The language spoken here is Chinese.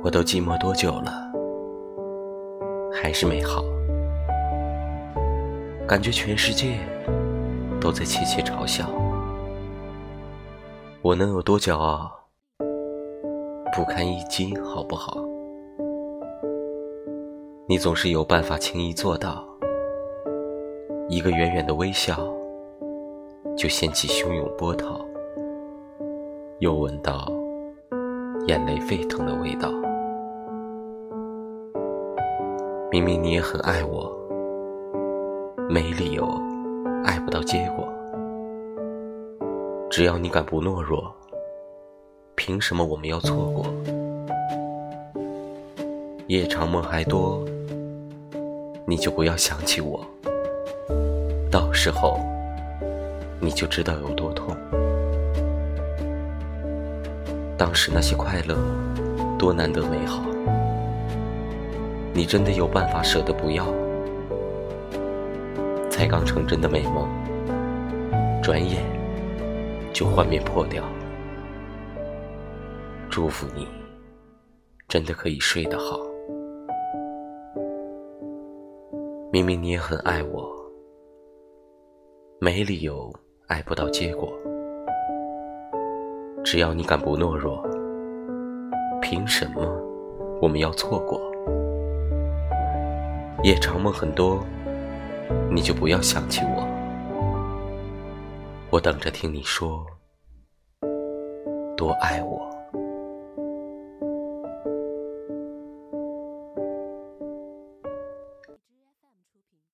我都寂寞多久了，还是没好，感觉全世界都在窃窃嘲笑，我能有多骄傲？不堪一击，好不好？你总是有办法轻易做到，一个远远的微笑，就掀起汹涌波涛，又闻到眼泪沸腾的味道。明明你也很爱我，没理由爱不到结果。只要你敢不懦弱，凭什么我们要错过？夜长梦还多，你就不要想起我，到时候你就知道有多痛。当时那些快乐，多难得美好。你真的有办法舍得不要？才刚成真的美梦，转眼就幻灭破掉。祝福你，真的可以睡得好。明明你也很爱我，没理由爱不到结果。只要你敢不懦弱，凭什么我们要错过？夜长梦很多，你就不要想起我。我等着听你说，多爱我。